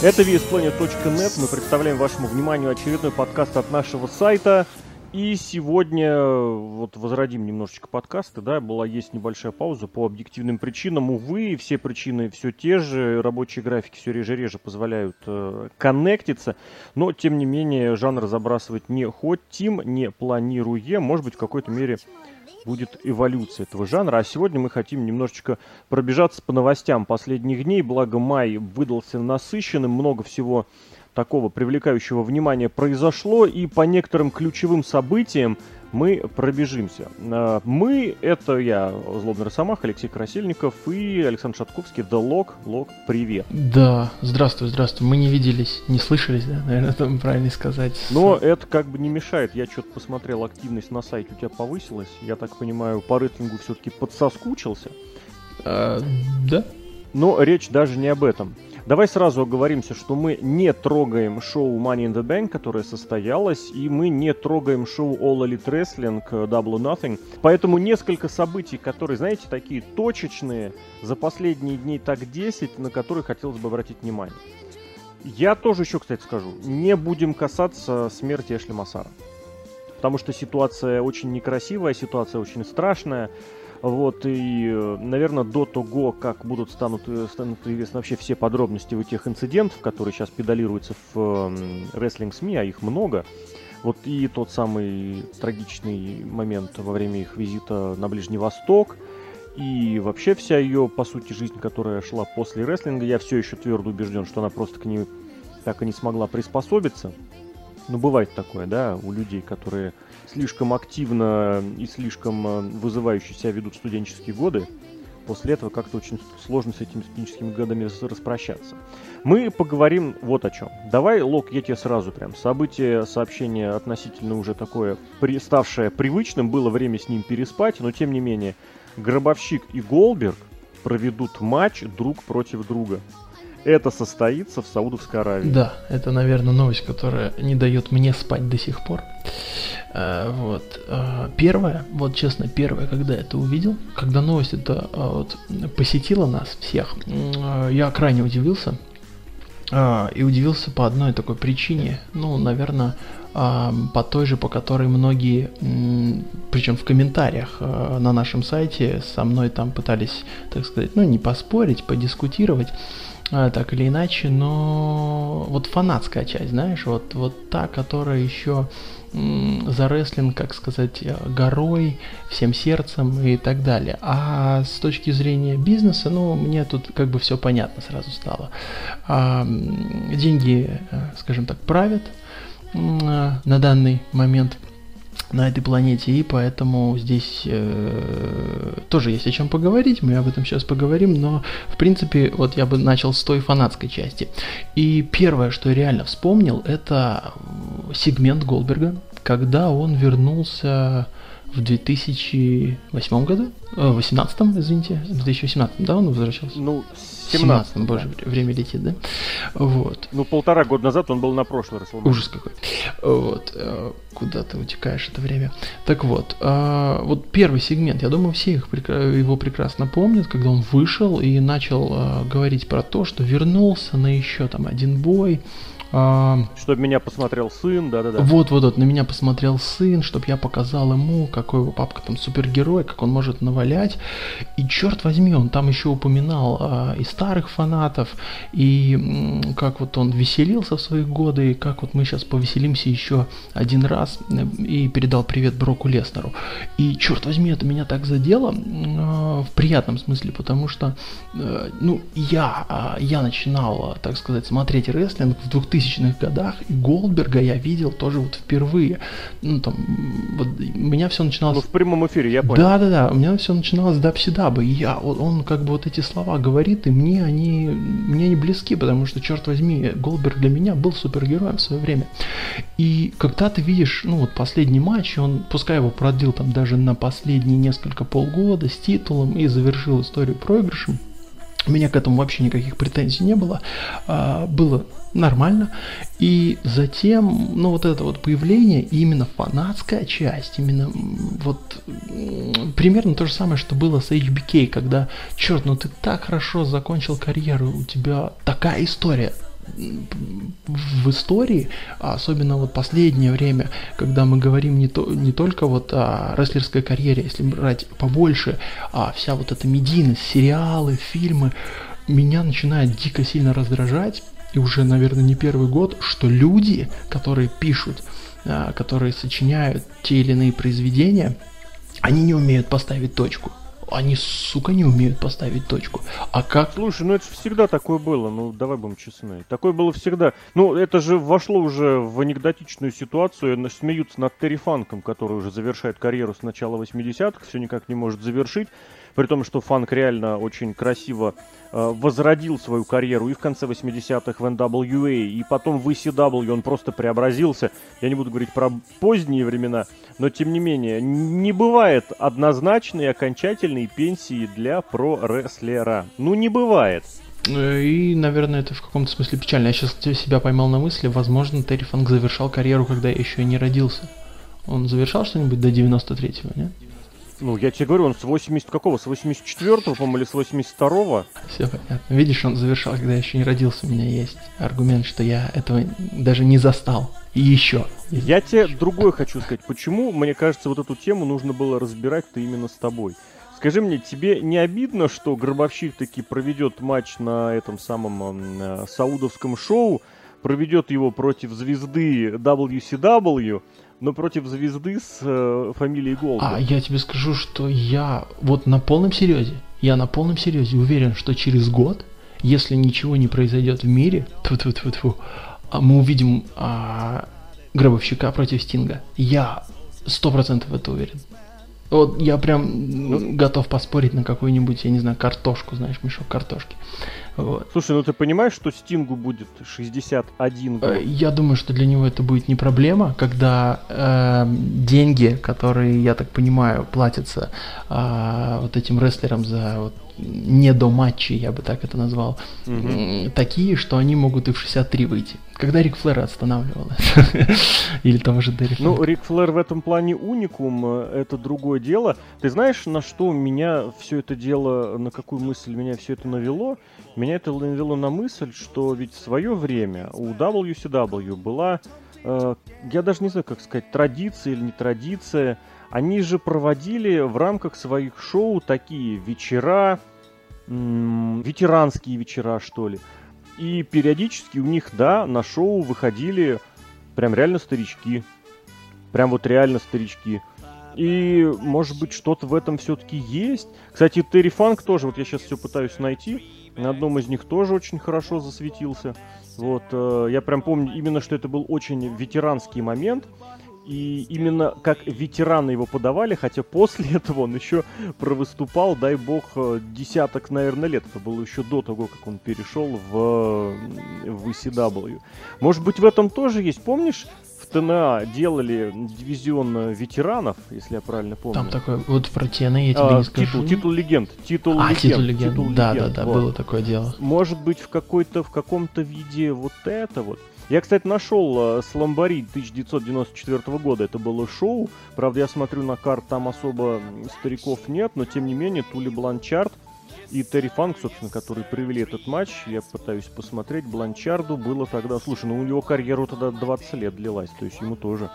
Это VSPlanet.net. Мы представляем вашему вниманию очередной подкаст от нашего сайта. И сегодня вот возродим немножечко подкасты, да, была есть небольшая пауза по объективным причинам. Увы, все причины все те же, рабочие графики все реже-реже позволяют э, коннектиться, но тем не менее жанр забрасывать не хотим, не планируем, может быть в какой-то мере будет эволюция этого жанра. А сегодня мы хотим немножечко пробежаться по новостям последних дней. Благо май выдался насыщенным, много всего такого привлекающего внимания произошло. И по некоторым ключевым событиям мы пробежимся. А, мы, это я, Злобный Росомах, Алексей Красильников и Александр Шатковский, The Log. Лог, привет. Да, здравствуй, здравствуй. Мы не виделись, не слышались, да, наверное, это правильно сказать. Но это как бы не мешает. Я что-то посмотрел, активность на сайте у тебя повысилась. Я так понимаю, по рейтингу все-таки подсоскучился. А, да. Но речь даже не об этом. Давай сразу оговоримся, что мы не трогаем шоу Money in the Bank, которое состоялось, и мы не трогаем шоу All Elite Wrestling Double or Nothing. Поэтому несколько событий, которые, знаете, такие точечные, за последние дни так 10, на которые хотелось бы обратить внимание. Я тоже еще, кстати, скажу, не будем касаться смерти Эшли Массара. Потому что ситуация очень некрасивая, ситуация очень страшная. Вот, и, наверное, до того, как будут станут, э, станут известны вообще все подробности у тех инцидентов, которые сейчас педалируются в рестлинг СМИ, а их много, вот и тот самый трагичный момент во время их визита на Ближний Восток, и вообще вся ее, по сути, жизнь, которая шла после рестлинга, я все еще твердо убежден, что она просто к ней так и не смогла приспособиться. Ну, бывает такое, да, у людей, которые слишком активно и слишком э, вызывающе себя ведут студенческие годы, после этого как-то очень сложно с этими студенческими годами распрощаться. Мы поговорим вот о чем. Давай, Лок, я тебе сразу прям. Событие, сообщение относительно уже такое, при, ставшее привычным, было время с ним переспать, но тем не менее, Гробовщик и Голберг проведут матч друг против друга это состоится в Саудовской Аравии. Да, это, наверное, новость, которая не дает мне спать до сих пор. Э, вот. Э, первое, вот честно, первое, когда я это увидел, когда новость это э, вот, посетила нас всех, я крайне удивился. И удивился по одной такой причине. Ну, наверное, по той же, по которой многие, причем в комментариях на нашем сайте со мной там пытались, так сказать, ну не поспорить, подискутировать. А, так или иначе, но вот фанатская часть, знаешь, вот, вот та, которая еще за рестлинг, как сказать, горой, всем сердцем и так далее. А с точки зрения бизнеса, ну, мне тут как бы все понятно сразу стало. А, деньги, э, скажем так, правят на данный момент – на этой планете, и поэтому здесь э, тоже есть о чем поговорить, мы об этом сейчас поговорим, но в принципе вот я бы начал с той фанатской части. И первое, что я реально вспомнил, это сегмент Голдберга, когда он вернулся в 2008 году, э, в 18 извините, в 2018, да, он возвращался? Ну, 17 да. боже, время летит, да? Вот. Ну, полтора года назад он был на прошлый раз. Ужас какой. Вот. Э, куда ты утекаешь это время? Так вот, э, вот первый сегмент, я думаю, все их, его прекрасно помнят, когда он вышел и начал говорить про то, что вернулся на еще там один бой, а... Чтобы меня посмотрел сын, да-да-да. Вот, вот, вот, на меня посмотрел сын, чтобы я показал ему, какой его папка там супергерой, как он может навалять. И черт возьми, он там еще упоминал а, и старых фанатов, и м, как вот он веселился в свои годы, и как вот мы сейчас повеселимся еще один раз, э, и передал привет Броку Леснеру. И черт возьми, это меня так задело, э, в приятном смысле, потому что, э, ну, я, э, я начинал, так сказать, смотреть рестлинг в 2000 2000-х годах, и Голдберга я видел тоже вот впервые. Ну, там, вот, у меня все начиналось... Ну, в прямом эфире, я понял. Да-да-да, у меня все начиналось с Дабсидабы, и я, вот, он как бы вот эти слова говорит, и мне они, мне они близки, потому что, черт возьми, Голдберг для меня был супергероем в свое время. И когда ты видишь, ну, вот последний матч, он, пускай его продлил там даже на последние несколько полгода с титулом и завершил историю проигрышем, у меня к этому вообще никаких претензий не было. А, было нормально. И затем, ну вот это вот появление, именно фанатская часть, именно вот примерно то же самое, что было с HBK, когда, черт, ну ты так хорошо закончил карьеру, у тебя такая история, в истории, а особенно вот последнее время, когда мы говорим не, то, не только вот о рестлерской карьере, если брать побольше, а вся вот эта медийность, сериалы, фильмы, меня начинает дико сильно раздражать, и уже, наверное, не первый год, что люди, которые пишут, а, которые сочиняют те или иные произведения, они не умеют поставить точку они, сука, не умеют поставить точку. А как... Слушай, ну это всегда такое было, ну давай будем честны. Такое было всегда. Ну это же вошло уже в анекдотичную ситуацию. Смеются над Терри Фанком, который уже завершает карьеру с начала 80-х, все никак не может завершить. При том, что Фанк реально очень красиво э, возродил свою карьеру и в конце 80-х в NWA, и потом в ECW он просто преобразился. Я не буду говорить про поздние времена, но тем не менее, не бывает однозначной окончательной пенсии для про-рестлера. Ну, не бывает. Э, и, наверное, это в каком-то смысле печально. Я сейчас себя поймал на мысли, возможно, Терри Фанк завершал карьеру, когда я еще не родился. Он завершал что-нибудь до 93-го, нет? Ну, я тебе говорю, он с 80 какого? С 84-го, по-моему, или с 82-го? Все понятно. Видишь, он завершал, когда я еще не родился. У меня есть аргумент, что я этого даже не застал. И еще. Я тебе другое хочу сказать. Почему, мне кажется, вот эту тему нужно было разбирать-то именно с тобой? Скажи мне, тебе не обидно, что Гробовщик таки проведет матч на этом самом э, саудовском шоу, проведет его против звезды WCW, но против звезды с э, фамилией Голда. А я тебе скажу, что я вот на полном серьезе, я на полном серьезе уверен, что через год, если ничего не произойдет в мире, тьфу -тьфу -тьфу -тьфу, мы увидим а, Гробовщика против Стинга. Я сто процентов в это уверен. Вот я прям ну, готов поспорить на какую-нибудь, я не знаю, картошку, знаешь, мешок картошки. Вот. Слушай, ну ты понимаешь, что Стингу будет 61 год? Э, я думаю, что для него это будет не проблема, когда э, деньги, которые, я так понимаю, платятся э, вот этим рестлерам за вот, не до матчей, я бы так это назвал, угу. такие, что они могут и в 63 выйти. Когда Рик Флэр останавливал Или того же Дерри Ну, Рик Флэр в этом плане уникум, э, это другое дело. Ты знаешь, на что меня все это дело, на какую мысль меня все это навело? Меня это навело на мысль, что ведь в свое время у WCW была, э, я даже не знаю, как сказать, традиция или не традиция, они же проводили в рамках своих шоу такие вечера, ветеранские вечера, что ли. И периодически у них, да, на шоу выходили прям реально старички. Прям вот реально старички. И, может быть, что-то в этом все-таки есть. Кстати, Терри Фанк тоже, вот я сейчас все пытаюсь найти. На одном из них тоже очень хорошо засветился. Вот, э, я прям помню именно, что это был очень ветеранский момент. И именно как ветераны его подавали, хотя после этого он еще провыступал, дай бог, э, десяток, наверное, лет. Это было еще до того, как он перешел в, в ECW. Может быть, в этом тоже есть. Помнишь, в ТНА делали дивизион ветеранов, если я правильно помню. Там такой, вот про TNA я тебе а, не скажу. Титул, титул легенд. Титул а, легенд. титул легенд. Титул да, легенд. да, да, вот. было такое дело. Может быть, в какой-то, в каком-то виде вот это вот. Я, кстати, нашел э, Сламбари 1994 года. Это было шоу. Правда, я смотрю на карт, там особо стариков нет, но тем не менее Тули Бланчард и Терри Фанк, собственно, которые привели этот матч, я пытаюсь посмотреть. Бланчарду было тогда... Слушай, ну у него карьеру тогда 20 лет длилась, то есть ему тоже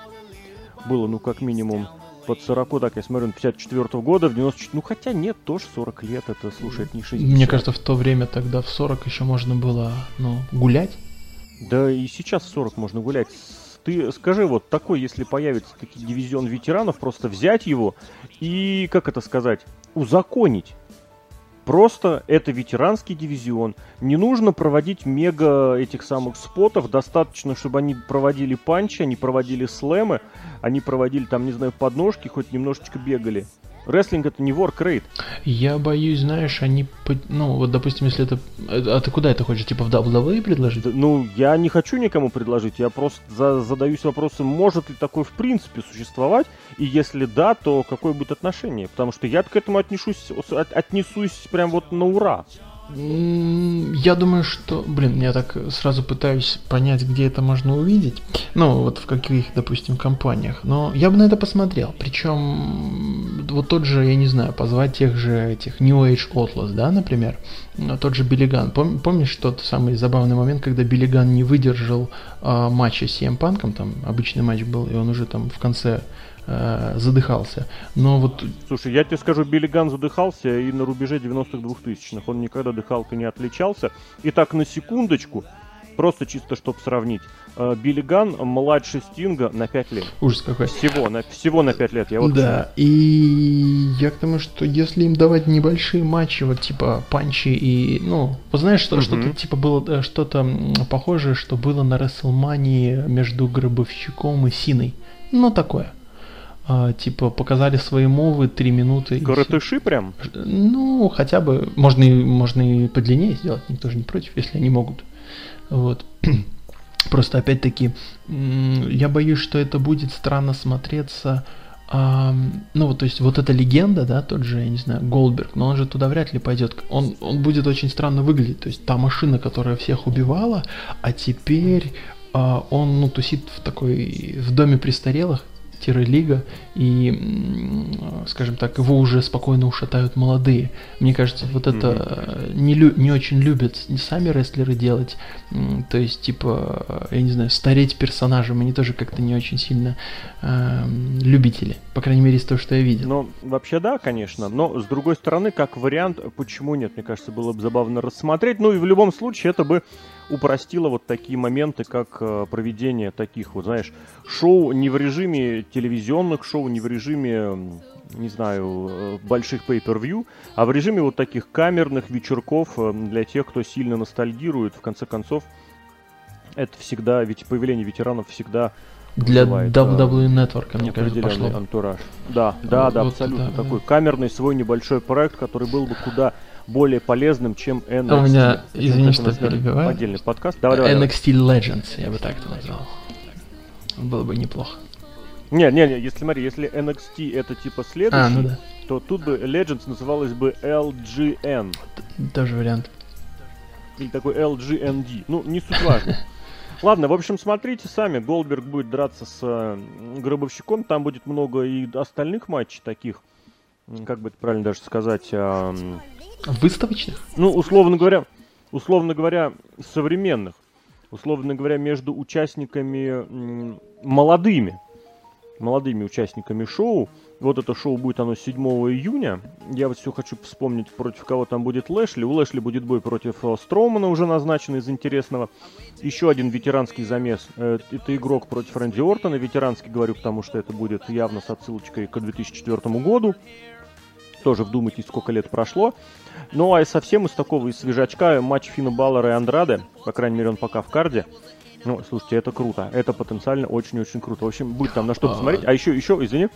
было, ну, как минимум, под 40, так я смотрю, 54 -го года, в 94... Ну, хотя нет, тоже 40 лет, это, слушай, это не 60. Мне кажется, в то время тогда в 40 еще можно было, ну, гулять. Да и сейчас 40 можно гулять. Ты скажи, вот такой, если появится таки дивизион ветеранов, просто взять его и, как это сказать, узаконить. Просто это ветеранский дивизион. Не нужно проводить мега этих самых спотов. Достаточно, чтобы они проводили панчи, они проводили слэмы, они проводили там, не знаю, подножки, хоть немножечко бегали. Рестлинг это не work Я боюсь, знаешь, они, ну, вот, допустим, если это, а ты куда это хочешь, типа в WWE предложить? Ну, я не хочу никому предложить, я просто за, задаюсь вопросом, может ли такое в принципе существовать, и если да, то какое будет отношение, потому что я к этому отнесусь, от, отнесусь прям вот на ура. Я думаю, что, блин, я так сразу пытаюсь понять, где это можно увидеть. Ну, вот в каких, допустим, компаниях. Но я бы на это посмотрел. Причем, вот тот же, я не знаю, позвать тех же этих New Age Outlaws, да, например. Тот же Биллиган. Пом, помнишь тот самый забавный момент, когда Биллиган не выдержал э, матча с CM Панком, там обычный матч был, и он уже там в конце э, задыхался. Но вот... Слушай, я тебе скажу, Билли Ган задыхался и на рубеже 90-х 2000-х. Он никогда дыхалкой не отличался. И так, на секундочку, просто чисто, чтобы сравнить. Э, Билли Ган младше Стинга на 5 лет. Ужас какой. Всего на, всего на 5 лет, я вот Да, и я к тому, что если им давать небольшие матчи, вот типа панчи и, ну, вот знаешь, что, uh-huh. что-то типа было э, что-то похожее, что было на Расселмании между Гробовщиком и Синой. Ну, такое а, типа показали свои мовы три минуты. Коротыши прям? Ну, хотя бы, можно и, можно и подлиннее сделать, никто же не против, если они могут. Вот. Просто опять-таки, я боюсь, что это будет странно смотреться. А, ну, вот, то есть, вот эта легенда, да, тот же, я не знаю, Голдберг, но он же туда вряд ли пойдет. Он, он будет очень странно выглядеть. То есть, та машина, которая всех убивала, а теперь а, он, ну, тусит в такой, в доме престарелых, лига и, скажем так, его уже спокойно ушатают молодые. Мне кажется, вот это mm-hmm. не, лю- не очень любят не сами рестлеры делать, то есть, типа, я не знаю, стареть персонажем, они тоже как-то не очень сильно э, любители, по крайней мере, из того, что я видел. Ну, вообще да, конечно, но с другой стороны, как вариант, почему нет, мне кажется, было бы забавно рассмотреть, ну и в любом случае это бы упростило вот такие моменты, как э, проведение таких, вот знаешь, шоу не в режиме телевизионных шоу, не в режиме, не знаю, э, больших pay-per-view, а в режиме вот таких камерных вечерков э, для тех, кто сильно ностальгирует. В конце концов, это всегда, ведь появление ветеранов всегда для WWE Network, мне кажется, пошло. антураж. Да, да, вот, да, абсолютно. Да, такой да. камерный свой небольшой проект, который был бы куда более полезным, чем NXT. А у меня, извини, что перебиваю. Отдельный подкаст. Давай, давай, NXT. Legends, я бы так это назвал. Было бы неплохо. Не, не, не, если смотри, если NXT это типа следующий, а, ну да. то тут бы Legends называлось бы LGN. Тоже вариант. Или такой LGND. Ну, не суть важно. Ладно, в общем, смотрите сами. Голдберг будет драться с э, Гробовщиком. Там будет много и остальных матчей таких. Как бы это правильно даже сказать? Э, Выставочных? Ну, условно говоря, условно говоря, современных. Условно говоря, между участниками молодыми, молодыми участниками шоу. Вот это шоу будет оно 7 июня. Я вот все хочу вспомнить, против кого там будет Лэшли. У Лэшли будет бой против э, Строумана, уже назначенный из интересного. Еще один ветеранский замес. Э, это игрок против Рэнди Ортона. Ветеранский говорю, потому что это будет явно с отсылочкой к 2004 году. Тоже вдумайтесь, сколько лет прошло. Ну, а совсем из такого, из свежачка, матч Фина Баллера и Андраде, по крайней мере, он пока в карде. Ну, слушайте, это круто. Это потенциально очень-очень круто. В общем, будет там на что а, посмотреть. А еще, еще, извини,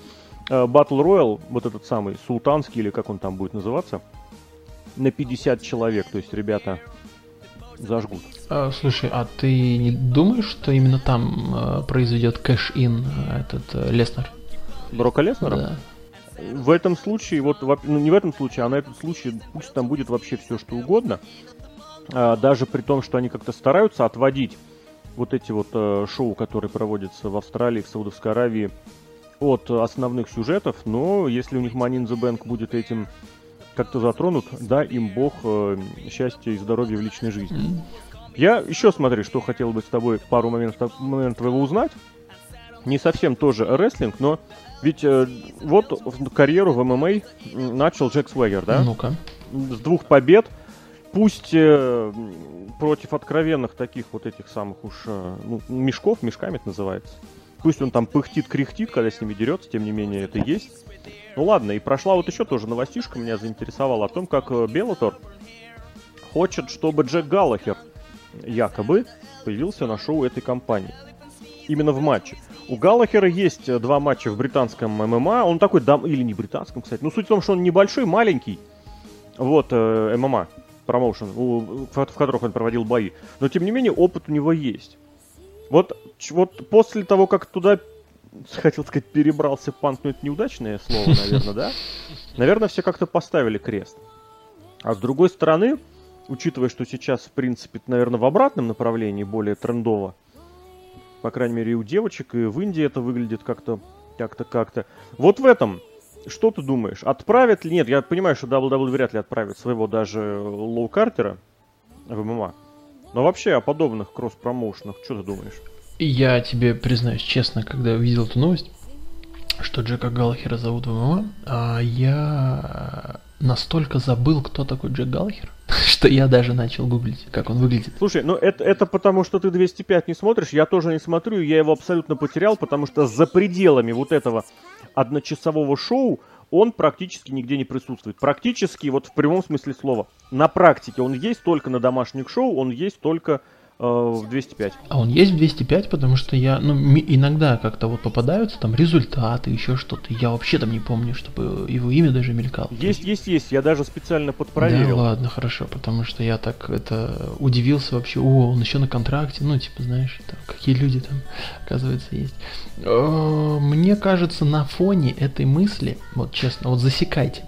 Battle Royale, вот этот самый, султанский, или как он там будет называться, на 50 человек. То есть, ребята зажгут. А, слушай, а ты не думаешь, что именно там э, произойдет кэш-ин э, этот э, Леснер? Брока Леснера? Да в этом случае, вот ну, не в этом случае, а на этот случай пусть там будет вообще все что угодно. А, даже при том, что они как-то стараются отводить вот эти вот а, шоу, которые проводятся в Австралии, в Саудовской Аравии, от основных сюжетов, но если у них Money in the Bank будет этим как-то затронут, да, им бог э, счастья и здоровья в личной жизни. Я еще смотри, что хотел бы с тобой пару моментов, моментов его узнать. Не совсем тоже рестлинг, но ведь э, вот карьеру в ММА начал Джек Свегер, да? Ну-ка. С двух побед. Пусть э, против откровенных таких вот этих самых уж э, ну, мешков, мешками это называется. Пусть он там пыхтит, кряхтит, когда с ними дерется, тем не менее это есть. Ну ладно, и прошла вот еще тоже новостишка, меня заинтересовала о том, как Беллатор хочет, чтобы Джек Галлахер якобы появился на шоу этой компании. Именно в матче. У Галлахера есть э, два матча в британском ММА. Он такой, дам, или не британском, кстати. Ну, суть в том, что он небольшой, маленький. Вот, э, ММА, промоушен, в, в которых он проводил бои. Но, тем не менее, опыт у него есть. Вот, вот после того, как туда, хотел сказать, перебрался панк, но это неудачное слово, наверное, да? Наверное, все как-то поставили крест. А с другой стороны, учитывая, что сейчас, в принципе, наверное, в обратном направлении более трендово, по крайней мере, и у девочек, и в Индии это выглядит как-то, как-то, как-то. Вот в этом, что ты думаешь, отправят ли? Нет, я понимаю, что WWE вряд ли отправит своего даже Лоу Картера в ММА. Но вообще о подобных кросс-промоушенах, что ты думаешь? Я тебе признаюсь честно, когда увидел эту новость, что Джека Галлахера зовут в ММА, а я настолько забыл, кто такой Джек Галлахер, что я даже начал гуглить, как он выглядит. Слушай, ну это, это потому, что ты 205 не смотришь, я тоже не смотрю, я его абсолютно потерял, потому что за пределами вот этого одночасового шоу он практически нигде не присутствует. Практически, вот в прямом смысле слова. На практике он есть только на домашних шоу, он есть только в 205. А он есть в 205, потому что я, ну, иногда как-то вот попадаются там результаты, еще что-то. Я вообще там не помню, чтобы его имя даже мелькало. Есть, есть, есть. Я даже специально подпроверил. Да, ладно, хорошо, потому что я так это удивился вообще. О, он еще на контракте. Ну, типа, знаешь, там, какие люди там, оказывается, есть. Э, мне кажется, на фоне этой мысли, вот честно, вот засекайте,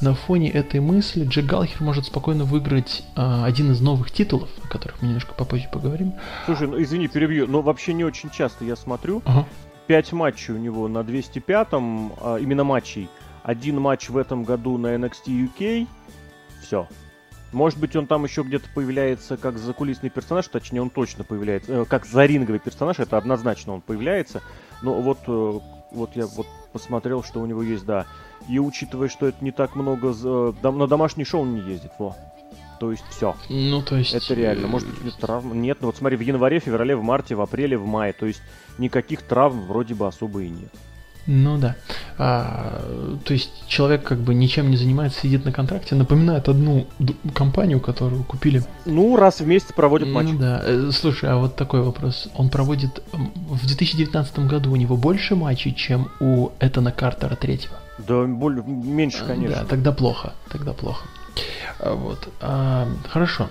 на фоне этой мысли Джек Галхер может спокойно выиграть э, один из новых титулов, о которых мы немножко попозже поговорим. Слушай, ну извини, перебью, но вообще не очень часто я смотрю. Ага. Пять матчей у него на 205-м, а, именно матчей. Один матч в этом году на NXT UK. Все. Может быть, он там еще где-то появляется как закулисный персонаж, точнее, он точно появляется, э, как заринговый персонаж, это однозначно он появляется. Но вот, э, вот я вот посмотрел, что у него есть, да. И учитывая, что это не так много, э, на домашний шоу он не ездит, во то есть все. Ну, то есть... Это реально. Может быть, нет травм? Нет, ну вот смотри, в январе, феврале, в марте, в апреле, в мае. То есть никаких травм вроде бы особо и нет. Ну да. А, то есть человек как бы ничем не занимается, сидит на контракте. Напоминает одну компанию, которую купили. Ну, раз в месяц проводит матч. Ну да. Э, слушай, а вот такой вопрос. Он проводит... В 2019 году у него больше матчей, чем у Этана Картера третьего? Да, более, меньше, конечно. Да, тогда плохо. Тогда плохо. А, вот. А, хорошо.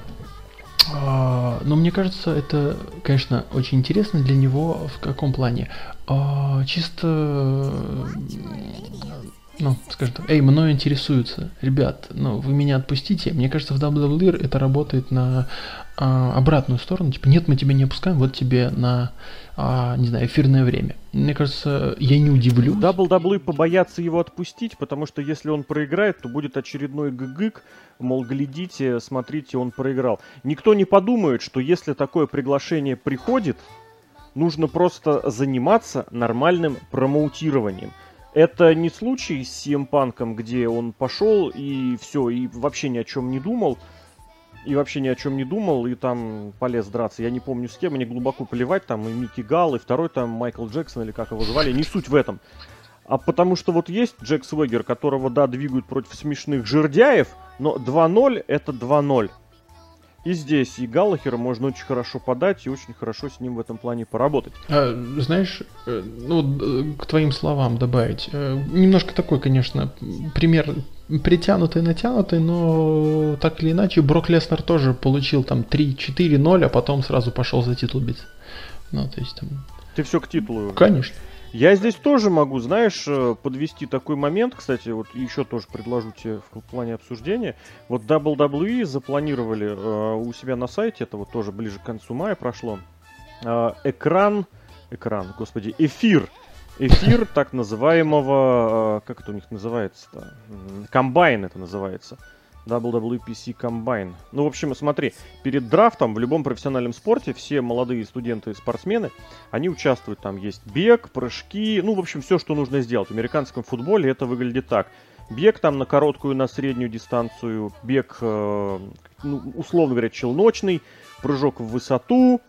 А, но мне кажется, это, конечно, очень интересно для него в каком плане. А, чисто, ну, скажем так, эй, мною интересуются, ребят, ну, вы меня отпустите. Мне кажется, в WWE это работает на а, обратную сторону, типа, нет, мы тебя не опускаем, вот тебе на, а, не знаю, эфирное время. Мне кажется, я не удивлю. WWE побоятся его отпустить, потому что если он проиграет, то будет очередной гыгык, мол, глядите, смотрите, он проиграл. Никто не подумает, что если такое приглашение приходит, нужно просто заниматься нормальным промоутированием. Это не случай с CM Панком, где он пошел и все, и вообще ни о чем не думал и вообще ни о чем не думал, и там полез драться. Я не помню с кем, мне глубоко плевать, там и Микки Гал, и второй там Майкл Джексон, или как его звали, не суть в этом. А потому что вот есть Джек Свегер, которого, да, двигают против смешных жердяев, но 2-0 это 2-0. И здесь и Галлахера можно очень хорошо подать и очень хорошо с ним в этом плане поработать. А, знаешь, э, ну, э, к твоим словам добавить. Э, немножко такой, конечно, пример притянутый, натянутый, но так или иначе Брок Леснер тоже получил там 3-4-0, а потом сразу пошел за титул биться. Ну, то есть там... Ты все к титулу. Конечно. Я здесь тоже могу, знаешь, э, подвести такой момент, кстати, вот еще тоже предложу тебе в плане обсуждения. Вот WWE запланировали э, у себя на сайте, это вот тоже ближе к концу мая прошло, э, экран, экран, господи, эфир, эфир так называемого, э, как это у них называется-то, комбайн это называется. WWPC Combine. Ну, в общем, смотри, перед драфтом в любом профессиональном спорте все молодые студенты и спортсмены, они участвуют. Там есть бег, прыжки, ну, в общем, все, что нужно сделать. В американском футболе это выглядит так. Бег там на короткую, на среднюю дистанцию, бег, э, ну, условно говоря, челночный, прыжок в высоту,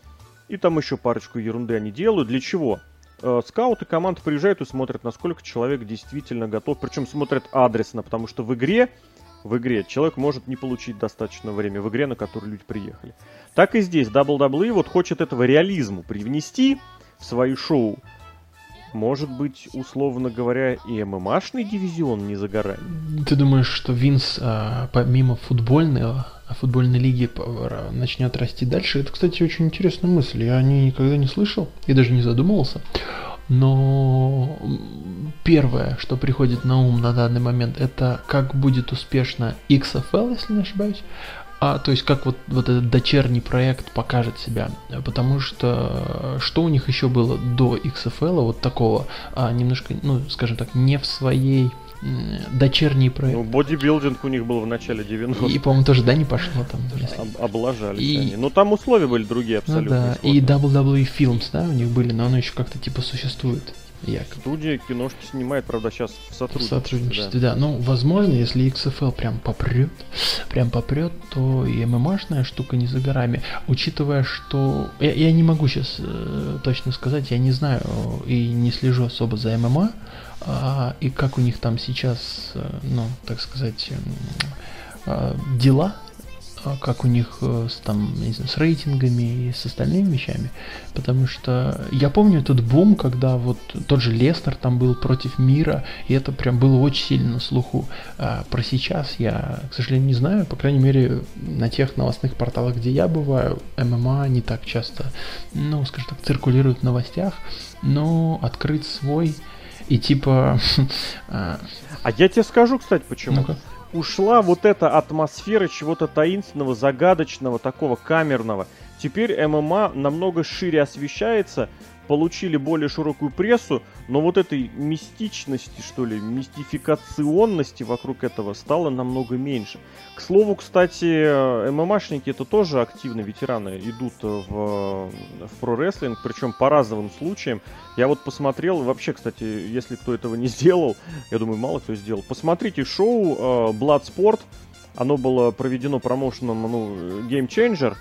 и там еще парочку ерунды они делают. Для чего? Э, скауты команд приезжают и смотрят, насколько человек действительно готов. Причем смотрят адресно, потому что в игре в игре. Человек может не получить достаточно время в игре, на которую люди приехали. Так и здесь WWE вот хочет этого реализму привнести в свои шоу. Может быть, условно говоря, и ММАшный дивизион не за горами. Ты думаешь, что Винс а, помимо футбольной, а, футбольной лиги начнет расти дальше? Это, кстати, очень интересная мысль. Я о ней никогда не слышал и даже не задумывался. Но первое, что приходит на ум на данный момент, это как будет успешно XFL, если не ошибаюсь. а то есть как вот, вот этот дочерний проект покажет себя. Потому что что у них еще было до XFL, вот такого, а, немножко, ну, скажем так, не в своей дочерний проект. Ну, бодибилдинг у них был в начале 90-х. И, по-моему, тоже, да, не пошло там? Если... Об, облажались и... они. Ну, там условия были другие абсолютно. Ну, да, и WWE Films, да, у них были, но оно еще как-то типа существует. Якобы. Студия киношки снимает, правда, сейчас в сотрудничестве. В сотрудничестве, да. да. Ну, возможно, если XFL прям попрет, прям попрет, то и ММАшная штука не за горами. Учитывая, что... Я, я не могу сейчас э, точно сказать, я не знаю и не слежу особо за ММА, а, и как у них там сейчас, э, ну, так сказать, э, дела, как у них э, с, там, не знаю, с рейтингами и с остальными вещами. Потому что я помню этот бум, когда вот тот же Лестер там был против мира, и это прям было очень сильно на слуху. А про сейчас я, к сожалению, не знаю, по крайней мере, на тех новостных порталах, где я бываю, ММА не так часто, ну, скажем так, циркулирует в новостях, но открыть свой и типа... А, а я тебе скажу, кстати, почему. Ну-ка. Ушла вот эта атмосфера чего-то таинственного, загадочного, такого камерного. Теперь ММА намного шире освещается, получили более широкую прессу, но вот этой мистичности, что ли, мистификационности вокруг этого стало намного меньше. К слову, кстати, ММАшники это тоже активно ветераны идут в, в про-рестлинг, причем по разовым случаям. Я вот посмотрел, вообще, кстати, если кто этого не сделал, я думаю, мало кто сделал, посмотрите шоу э, Bloodsport, оно было проведено промоушеном, ну, Game Changer,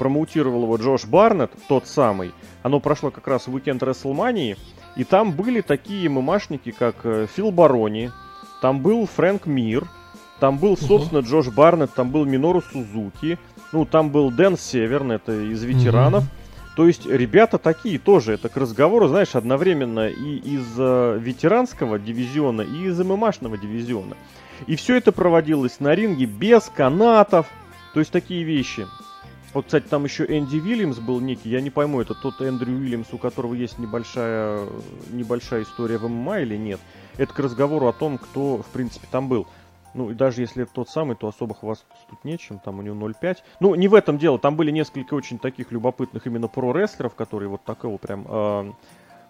промоутировал его Джош Барнетт, тот самый. Оно прошло как раз в уикенд Рестлмании, и там были такие мамашники, как э, Фил Барони, там был Фрэнк Мир, там был, собственно. Джош Барнетт, там был Минору Сузуки, ну, там был Дэн Северн, это из ветеранов. То есть ребята такие тоже, это к разговору, знаешь, одновременно и из э, ветеранского дивизиона, и из ММАшного дивизиона. И все это проводилось на ринге без канатов, то есть такие вещи. Вот, кстати, там еще Энди Уильямс был некий, я не пойму, это тот Эндрю Уильямс, у которого есть небольшая, небольшая история в ММА или нет. Это к разговору о том, кто, в принципе, там был. Ну, и даже если это тот самый, то особо хвастаться тут нечем, там у него 0.5. Ну, не в этом дело, там были несколько очень таких любопытных именно про-рестлеров, которые вот такого прям э,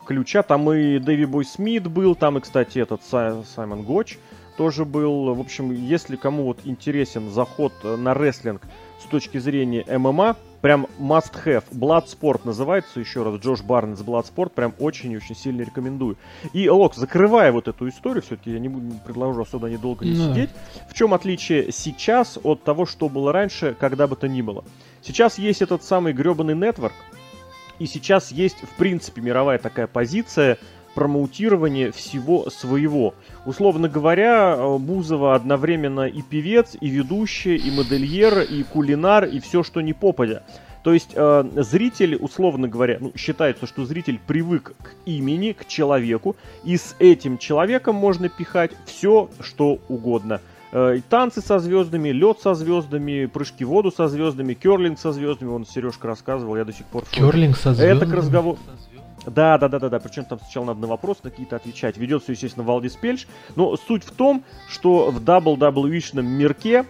ключа. Там и Дэви Бой Смит был, там и, кстати, этот Саймон Гоч тоже был. В общем, если кому вот интересен заход на рестлинг с точки зрения ММА, прям must have. Bloodsport называется еще раз, Джош Барнс Bloodsport, прям очень-очень сильно рекомендую. И, Лок, закрывая вот эту историю, все-таки я не буду, предложу особо недолго не no. сидеть, в чем отличие сейчас от того, что было раньше, когда бы то ни было? Сейчас есть этот самый гребаный нетворк, и сейчас есть, в принципе, мировая такая позиция – промоутирование всего своего. Условно говоря, э, Бузова одновременно и певец, и ведущий, и модельер, и кулинар, и все, что не попадя. То есть э, зритель, условно говоря, ну, считается, что зритель привык к имени, к человеку, и с этим человеком можно пихать все, что угодно. Э, танцы со звездами, лед со звездами, прыжки в воду со звездами, керлинг со звездами. Он Сережка рассказывал, я до сих пор... Керлинг со звездами? Это к разговору... Да, да, да, да, да. Причем там сначала надо на вопросы какие-то отвечать. Ведется, естественно, Валдис Пельш. Но суть в том, что в WWE-шном мирке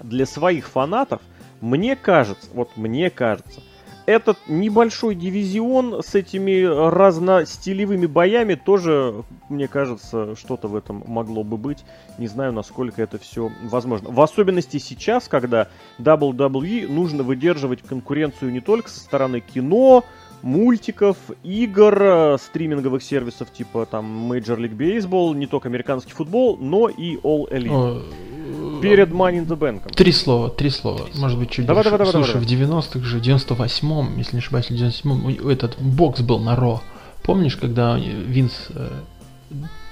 для своих фанатов, мне кажется, вот мне кажется, этот небольшой дивизион с этими разностилевыми боями тоже, мне кажется, что-то в этом могло бы быть. Не знаю, насколько это все возможно. В особенности сейчас, когда WWE нужно выдерживать конкуренцию не только со стороны кино, мультиков, игр, э, стриминговых сервисов типа там Major League Baseball, не только американский футбол, но и All Elite. О, Перед Money in the Bank. Три слова, три слова. Может быть, чуть давай, давай, давай, Слушай, давай, в 90-х же, 98-м, если не ошибаюсь, в 97-м, этот бокс был на Ро. Помнишь, когда Винс э,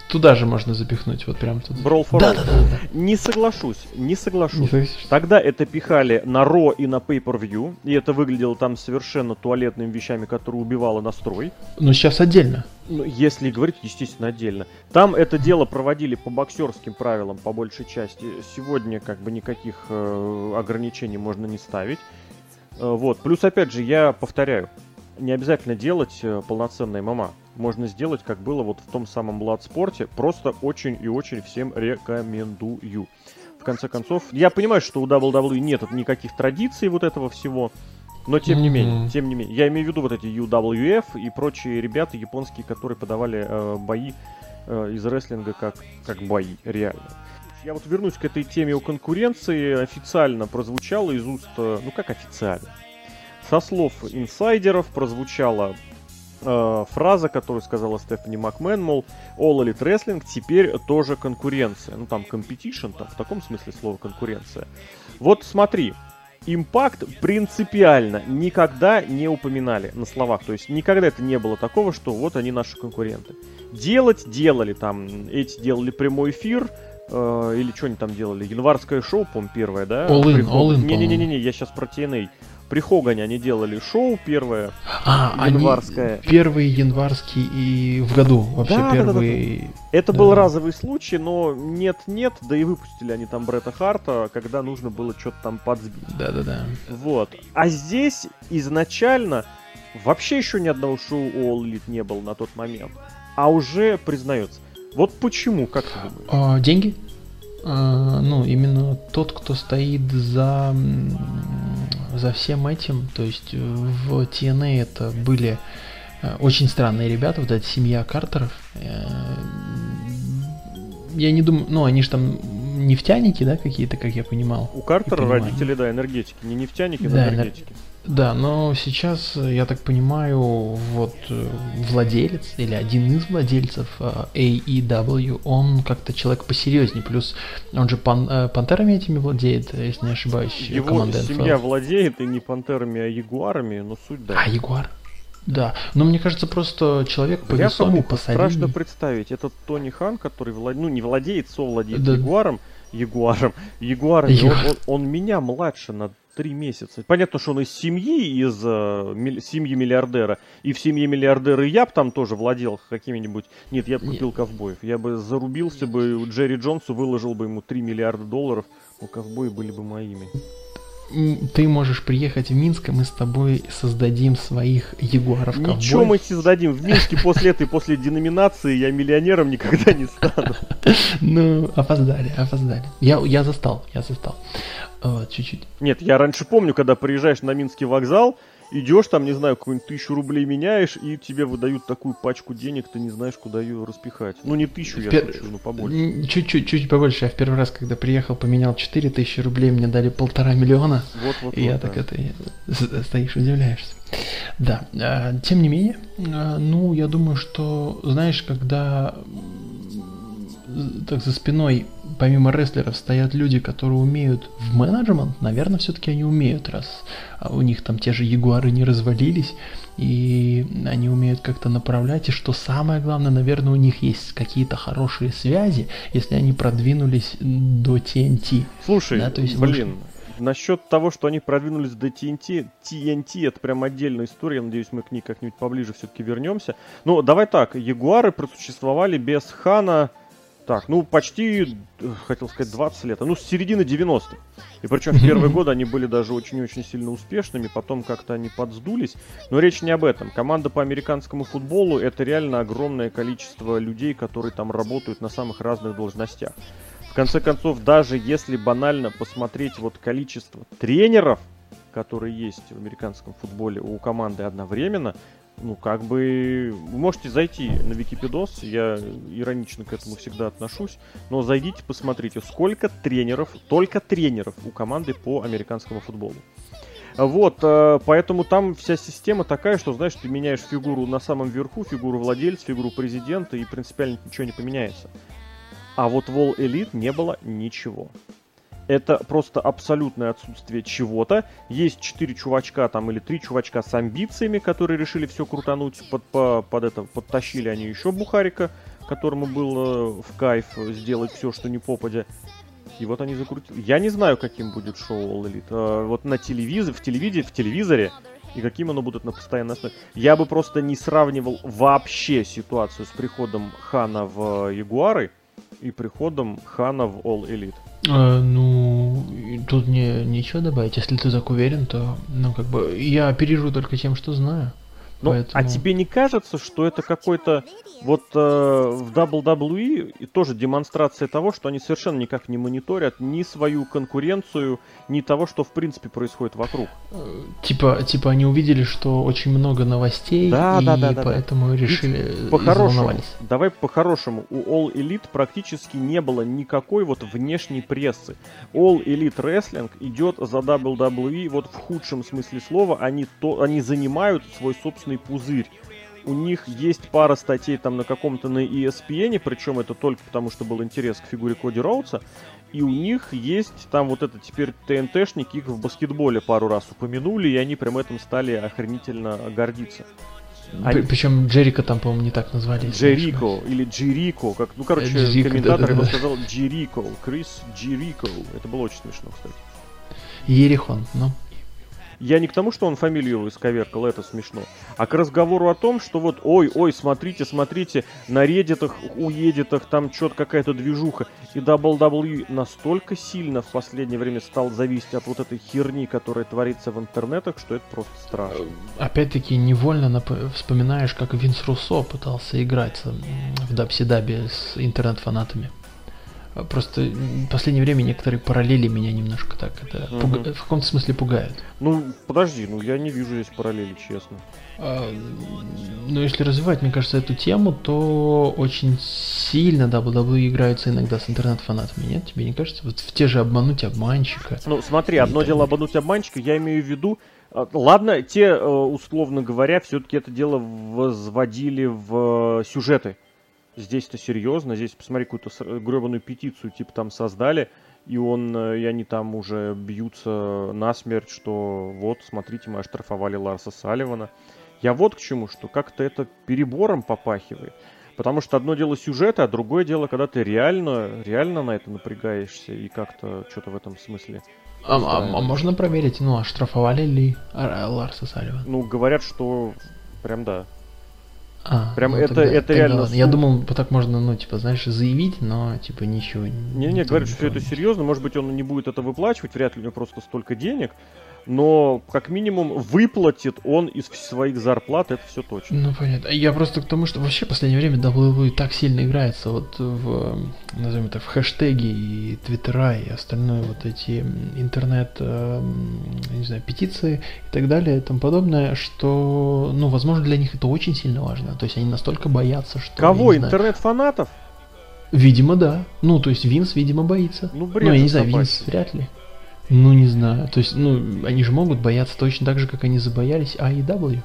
Туда же можно запихнуть, вот прям туда. Brawl for да, да, да, да. Не соглашусь, не соглашусь. Не Тогда это пихали на Ро и на Pay-Per-View, и это выглядело там совершенно туалетными вещами, которые убивало настрой. Но сейчас отдельно. Ну, если говорить, естественно, отдельно. Там это дело проводили по боксерским правилам, по большей части. Сегодня как бы никаких э, ограничений можно не ставить. Э, вот. Плюс, опять же, я повторяю, не обязательно делать э, полноценное ММА можно сделать, как было вот в том самом Бладспорте. Просто очень и очень всем рекомендую. в конце концов. Я понимаю, что у WWE нет никаких традиций вот этого всего, но тем не менее, тем не менее. Я имею в виду вот эти UWF и прочие ребята японские, которые подавали э, бои э, из рестлинга как, как бои, реально. Я вот вернусь к этой теме о конкуренции. Официально прозвучало из уст, э, ну как официально, со слов инсайдеров прозвучала э, фраза, которую сказала Стефани Макмен, мол, All Elite Wrestling теперь тоже конкуренция. Ну там competition, там в таком смысле слова конкуренция. Вот смотри, Импакт принципиально никогда не упоминали на словах. То есть никогда это не было такого, что вот они наши конкуренты. Делать делали там, эти делали прямой эфир, э, или что они там делали, январское шоу, по-моему, первое, да? All in, all in, Не-не-не, я сейчас про TNA при Хогане они делали шоу первое, а, январское. Они первый январский и в году вообще да, первый. Да, да, да. Это да. был разовый случай, но нет-нет, да и выпустили они там Бретта Харта, когда нужно было что-то там подсбить. Да-да-да. Вот. А здесь изначально вообще еще ни одного шоу All Elite не было на тот момент. А уже признается. Вот почему, как ты думаешь? А, деньги? А, ну, именно тот, кто стоит за, за всем этим, то есть в TNA это были э, очень странные ребята, вот эта семья Картеров. Э, я не думаю, ну, они же там нефтяники, да, какие-то, как я понимал. У Картера родители, да, энергетики, не нефтяники, но да, энергетики. Да, но сейчас, я так понимаю, вот э, владелец или один из владельцев э, AEW, он как-то человек посерьезнее, плюс он же пан, э, пантерами этими владеет, если не ошибаюсь. Его семья NFL. владеет и не пантерами, а ягуарами, но суть да. А, ягуар? Да, но мне кажется, просто человек по весоме, по Страшно представить, этот Тони Хан, который влад... ну, не владеет, совладеет да. ягуаром, ягуаром, ягуаром, Ягуар. он, он, он меня младше на три месяца. Понятно, что он из семьи, из э, семьи миллиардера. И в семье миллиардера я бы там тоже владел какими-нибудь... Нет, я бы купил Нет. ковбоев. Я бы зарубился бы, Джерри Джонсу выложил бы ему 3 миллиарда долларов. У ковбои были бы моими ты можешь приехать в Минск, и мы с тобой создадим своих ягуаров ковбоев. Ничего мы создадим. В Минске после этой, после деноминации я миллионером никогда не стану. Ну, опоздали, опоздали. Я, я застал, я застал. Чуть-чуть. Нет, я раньше помню, когда приезжаешь на Минский вокзал, идешь там, не знаю, какую-нибудь тысячу рублей меняешь, и тебе выдают такую пачку денег, ты не знаешь, куда ее распихать. Ну, не тысячу, я Пер... хочу, но побольше. Чуть-чуть, чуть побольше. Я в первый раз, когда приехал, поменял 4 тысячи рублей, мне дали полтора миллиона. Вот, вот, и вот, я да. так это, стоишь, удивляешься. Да, а, тем не менее, а, ну, я думаю, что, знаешь, когда так за спиной помимо рестлеров стоят люди, которые умеют в менеджмент, наверное, все-таки они умеют, раз у них там те же ягуары не развалились, и они умеют как-то направлять, и что самое главное, наверное, у них есть какие-то хорошие связи, если они продвинулись до TNT. Слушай, да, то есть блин, Насчет того, что они продвинулись до TNT, TNT это прям отдельная история, я надеюсь, мы к ней как-нибудь поближе все-таки вернемся. Но давай так, Ягуары просуществовали без Хана, так, ну почти, хотел сказать, 20 лет, ну с середины 90-х. И причем в первые годы они были даже очень-очень сильно успешными, потом как-то они подсдулись. Но речь не об этом. Команда по американскому футболу это реально огромное количество людей, которые там работают на самых разных должностях. В конце концов, даже если банально посмотреть вот количество тренеров, которые есть в американском футболе у команды одновременно, ну, как бы, вы можете зайти на Википедос, я иронично к этому всегда отношусь, но зайдите, посмотрите, сколько тренеров, только тренеров у команды по американскому футболу. Вот, э, поэтому там вся система такая, что, знаешь, ты меняешь фигуру на самом верху, фигуру владельца, фигуру президента, и принципиально ничего не поменяется. А вот в All Elite не было ничего это просто абсолютное отсутствие чего-то. Есть четыре чувачка там или три чувачка с амбициями, которые решили все крутануть, под, по, под это подтащили они еще Бухарика, которому было в кайф сделать все, что не попадя. И вот они закрутили. Я не знаю, каким будет шоу All Elite. А, вот на телевизоре, в телевизоре, в телевизоре и каким оно будет на постоянной основе. Я бы просто не сравнивал вообще ситуацию с приходом Хана в Ягуары и приходом Хана в All Elite. А, ну, тут мне нечего добавить. Если ты так уверен, то, ну, как бы, я оперирую только тем, что знаю. Но, а поэтому... А тебе не кажется, что это какой-то вот э, в WWE тоже демонстрация того, что они совершенно никак не мониторят ни свою конкуренцию, ни того, что в принципе происходит вокруг? Типа, типа они увидели, что очень много новостей, да, и да, да, да, поэтому да. решили по-хорошему, Давай по-хорошему. У All Elite практически не было никакой вот внешней прессы. All Elite Wrestling идет за WWE вот в худшем смысле слова. Они, то, они занимают свой собственный пузырь у них есть пара статей там на каком-то на ESPN, причем это только потому, что был интерес к фигуре Коди Роудса, и у них есть там вот это теперь ТНТшники, их в баскетболе пару раз упомянули, и они прям этим стали охренительно гордиться. Они... Причем Джерика там, по-моему, не так назвали. Джерико или Джерико, как, ну, короче, Джерико, комментатор да, да, да. сказал Джерико, Крис Джерико. Это было очень смешно, кстати. Ерихон, ну. Я не к тому, что он фамилию исковеркал, это смешно, а к разговору о том, что вот, ой, ой, смотрите, смотрите, на реддитах, у еддитах там что-то какая-то движуха. И WWE настолько сильно в последнее время стал зависеть от вот этой херни, которая творится в интернетах, что это просто страшно. Опять-таки, невольно нап- вспоминаешь, как Винс Руссо пытался играть в Дабси-Даби с интернет-фанатами. Просто в последнее время некоторые параллели меня немножко так это угу. пуга... в каком-то смысле пугают. Ну, подожди, ну я не вижу здесь параллели, честно. А, ну, если развивать, мне кажется, эту тему, то очень сильно WWE играются иногда с интернет-фанатами, нет? Тебе не кажется? Вот в те же обмануть обманщика. Ну, смотри, одно дело так... обмануть обманщика, я имею в виду, а, Ладно, те, э, условно говоря, все-таки это дело возводили в э, сюжеты. Здесь-то серьезно, здесь посмотри какую-то гребаную петицию, типа там создали, и он, э, и они там уже бьются насмерть, что вот, смотрите, мы оштрафовали Ларса Салливана. Я вот к чему, что как-то это перебором попахивает. Потому что одно дело сюжет, а другое дело, когда ты реально, реально на это напрягаешься и как-то что-то в этом смысле. А, а, а можно проверить, ну, оштрафовали ли Ларса Салливана? Ну, говорят, что прям да. А, Прям ну, это, тогда, это тогда реально... Ладно. Я думал, так можно, ну, типа, знаешь, заявить, но, типа, ничего... Не-не, говорят, что это серьезно, может быть, он не будет это выплачивать, вряд ли у него просто столько денег, но как минимум выплатит он из своих зарплат, это все точно. Ну понятно. Я просто к тому, что вообще в последнее время WWE так сильно играется вот в, назовем это, в хэштеги и твиттера и остальное, вот эти интернет, э, не знаю, петиции и так далее и тому подобное, что, ну, возможно, для них это очень сильно важно. То есть они настолько боятся, что... Кого? Интернет-фанатов? Видимо, да. Ну, то есть Винс, видимо, боится. Ну, бред ну я не знаю, Винс вряд ли. Ну, не знаю. То есть, ну, они же могут бояться точно так же, как они забоялись AEW.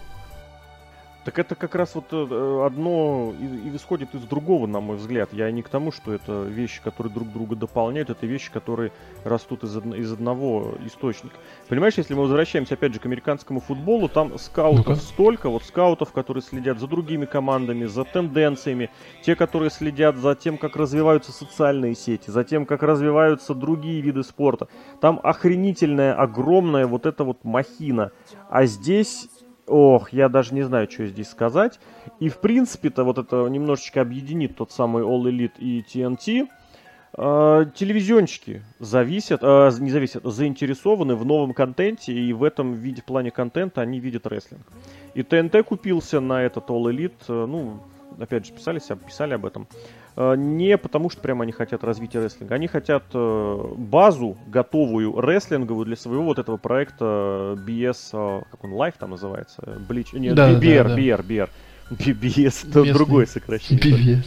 Так это как раз вот э, одно и исходит из другого, на мой взгляд. Я не к тому, что это вещи, которые друг друга дополняют, это вещи, которые растут из, из одного источника. Понимаешь, если мы возвращаемся опять же к американскому футболу, там скаутов ну столько, вот скаутов, которые следят за другими командами, за тенденциями, те, которые следят за тем, как развиваются социальные сети, за тем, как развиваются другие виды спорта. Там охренительная, огромная вот эта вот махина. А здесь Ох, я даже не знаю, что здесь сказать. И в принципе-то вот это немножечко объединит тот самый All Elite и TNT. Э, телевизионщики зависят, э, не зависят, заинтересованы в новом контенте, и в этом виде, в плане контента они видят рестлинг. И ТНТ купился на этот All Elite, э, ну, опять же, писали, писали об этом. Э, не потому, что прямо они хотят развития рестлинга. Они хотят э, базу готовую рестлинговую для своего вот этого проекта BS, э, как он, Life там называется? Bleach, нет, да, BR, да, да. BR, BR. BS это другое сокращение. BBS.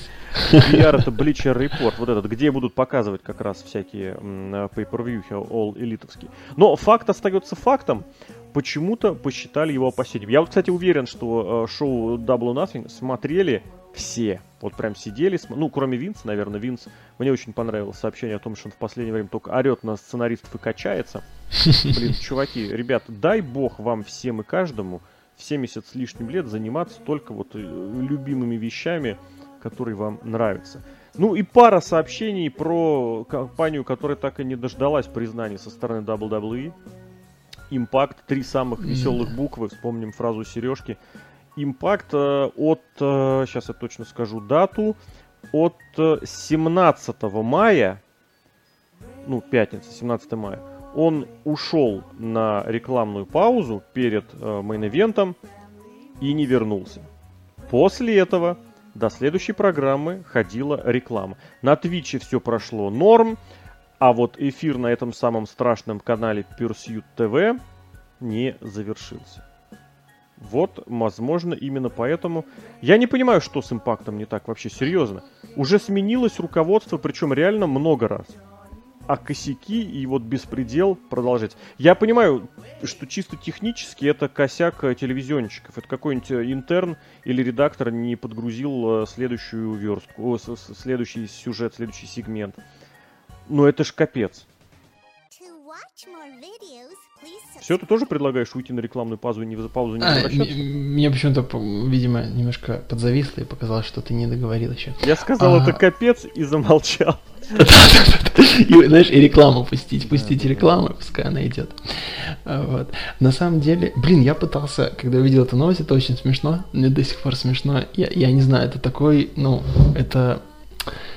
BR это Bleacher Report, вот этот, где будут показывать как раз всякие pay-per-view all элитовские. Но факт остается фактом. Почему-то посчитали его опасением. Я вот, кстати, уверен, что шоу Double Nothing смотрели все. Вот прям сидели, ну, кроме Винса, наверное, Винс. Мне очень понравилось сообщение о том, что он в последнее время только орет на сценаристов и качается. Блин, чуваки, ребят, дай бог вам всем и каждому в 70 с лишним лет заниматься только вот э, любимыми вещами, которые вам нравятся. Ну и пара сообщений про компанию, которая так и не дождалась признания со стороны WWE. Импакт, три самых веселых буквы, вспомним фразу Сережки. Импакт э, от, сейчас э, я точно скажу дату, от 17 э, мая, ну, пятница, 17 мая, он ушел на рекламную паузу перед э, мейн-ивентом и не вернулся. После этого до следующей программы ходила реклама. На Твиче все прошло норм, а вот эфир на этом самом страшном канале Pursuit TV не завершился. Вот, возможно, именно поэтому... Я не понимаю, что с импактом не так вообще, серьезно. Уже сменилось руководство, причем реально много раз. А косяки и вот беспредел продолжать. Я понимаю, что чисто технически это косяк э, телевизионщиков. Это какой-нибудь э, интерн или редактор не подгрузил э, следующую верстку, следующий сюжет, следующий сегмент. Но это ж капец. Все, ты тоже предлагаешь уйти на рекламную паузу и не, паузу не а, Мне почему-то, видимо, немножко подзависло и показалось, что ты не договорил еще. Я сказал, а... это капец и замолчал. И, знаешь, и рекламу пустить, пустить рекламу, пускай она идет. А, вот. На самом деле, блин, я пытался, когда увидел эту новость, это очень смешно, мне до сих пор смешно. Я, я не знаю, это такой, ну, это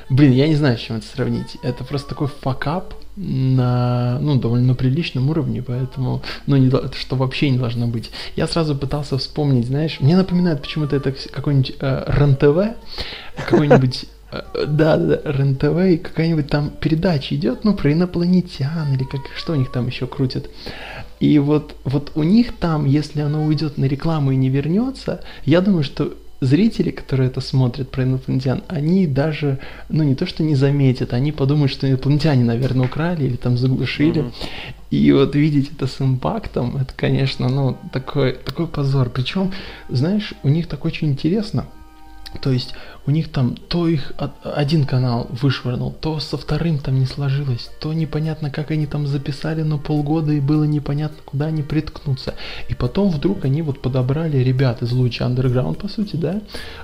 Блин, я не знаю, с чем это сравнить. Это просто такой факап на, ну, довольно приличном уровне, поэтому, ну, не, что вообще не должно быть. Я сразу пытался вспомнить, знаешь, мне напоминает почему-то это какой-нибудь э, РЕН-ТВ, какой-нибудь э, да, да, РЕН-ТВ, и какая-нибудь там передача идет, ну, про инопланетян, или как, что у них там еще крутят. И вот, вот у них там, если оно уйдет на рекламу и не вернется, я думаю, что зрители, которые это смотрят про инопланетян, они даже, ну не то что не заметят, они подумают, что инопланетяне, наверное, украли или там заглушили. Mm-hmm. И вот видеть это с импактом, это, конечно, ну такой, такой позор. Причем, знаешь, у них так очень интересно – то есть у них там то их один канал вышвырнул, то со вторым там не сложилось, то непонятно, как они там записали на полгода и было непонятно, куда они приткнутся. И потом вдруг они вот подобрали ребят из луча андерграунд, по сути, да.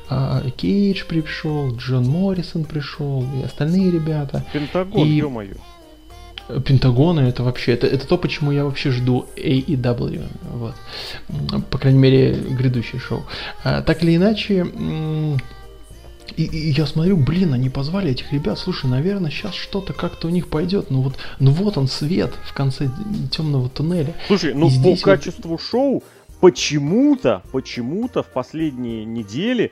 А, Кейдж пришел, Джон Моррисон пришел, и остальные ребята. Пентагон, и... ё-моё. Пентагоны это вообще, это, это то, почему я вообще жду AEW, вот, по крайней мере, грядущее шоу. А, так или иначе, и, и я смотрю, блин, они позвали этих ребят, слушай, наверное, сейчас что-то как-то у них пойдет, ну вот, ну вот он свет в конце темного туннеля. Слушай, ну по качеству вот... шоу почему-то, почему-то в последние недели,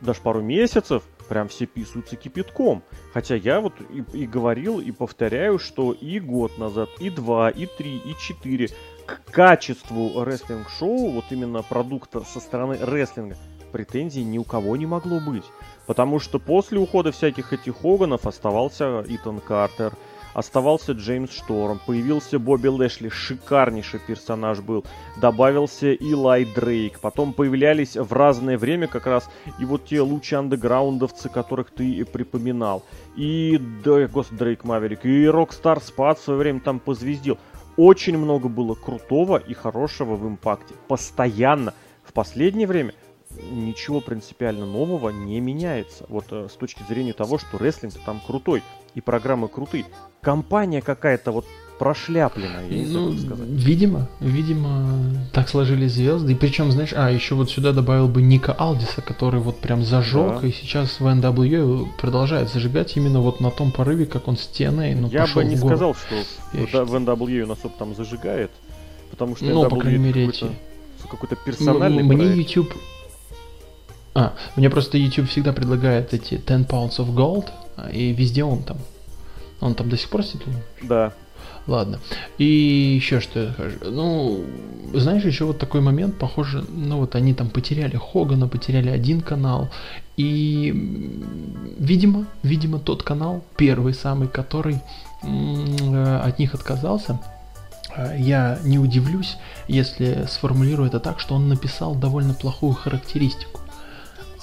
даже пару месяцев, прям все писаются кипятком. Хотя я вот и, и говорил, и повторяю, что и год назад, и два, и три, и четыре к качеству рестлинг-шоу, вот именно продукта со стороны рестлинга, претензий ни у кого не могло быть. Потому что после ухода всяких этих Хоганов оставался Итан Картер, оставался Джеймс Шторм, появился Бобби Лэшли, шикарнейший персонаж был, добавился Илай Дрейк, потом появлялись в разное время как раз и вот те Луча андеграундовцы, которых ты и припоминал, и, да, господи, Дрейк Маверик, и Рокстар Спад в свое время там позвездил. Очень много было крутого и хорошего в импакте. Постоянно. В последнее время ничего принципиально нового не меняется. Вот э, с точки зрения того, что рестлинг там крутой и программы крутые. Компания какая-то вот прошляпленная, я не знаю, ну, сказать. Видимо, видимо, так сложились звезды. И причем, знаешь, а, еще вот сюда добавил бы Ника Алдиса, который вот прям зажег, да. и сейчас в NWA продолжает зажигать именно вот на том порыве, как он с TNA, ну, Я бы не сказал, что я в NWA он особо там зажигает, потому что ну, NWA по крайней мере, какой-то, какой-то персональный Мне проект. YouTube а, мне просто YouTube всегда предлагает эти 10 pounds of gold, и везде он там. Он там до сих пор сидит? Да. Ладно. И еще что я скажу. Ну, знаешь, еще вот такой момент, похоже, ну вот они там потеряли Хогана, потеряли один канал. И, видимо, видимо, тот канал, первый самый, который э, от них отказался, э, я не удивлюсь, если сформулирую это так, что он написал довольно плохую характеристику.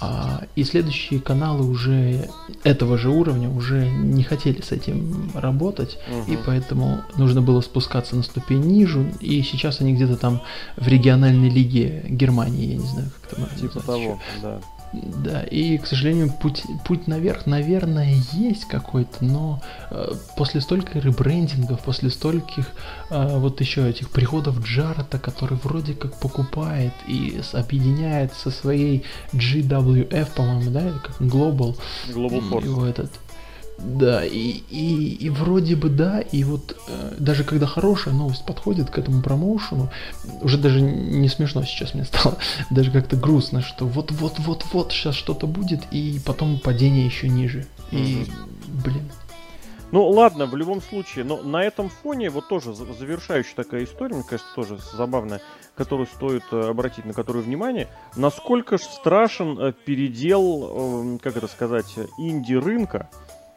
А, и следующие каналы уже этого же уровня уже не хотели с этим работать, угу. и поэтому нужно было спускаться на ступень ниже. И сейчас они где-то там в региональной лиге Германии, я не знаю, как это можно Типа того, еще. да. Да, и, к сожалению, путь, путь наверх, наверное, есть какой-то, но э, после стольких ребрендингов, после стольких э, вот еще этих приходов Джарата, который вроде как покупает и объединяет со своей GWF, по-моему, да, как Global. Global Force. Его этот, Да, и, и, и вроде бы да, и вот э, даже когда хорошая новость подходит к этому промоушену, уже даже не смешно сейчас мне стало, даже как-то грустно, что вот-вот-вот-вот сейчас что-то будет, и потом падение еще ниже. И, блин, ну ладно, в любом случае, но на этом фоне вот тоже завершающая такая история, мне кажется, тоже забавная, которую стоит э, обратить на которую внимание, насколько ж страшен э, передел, эм, как это сказать, инди-рынка,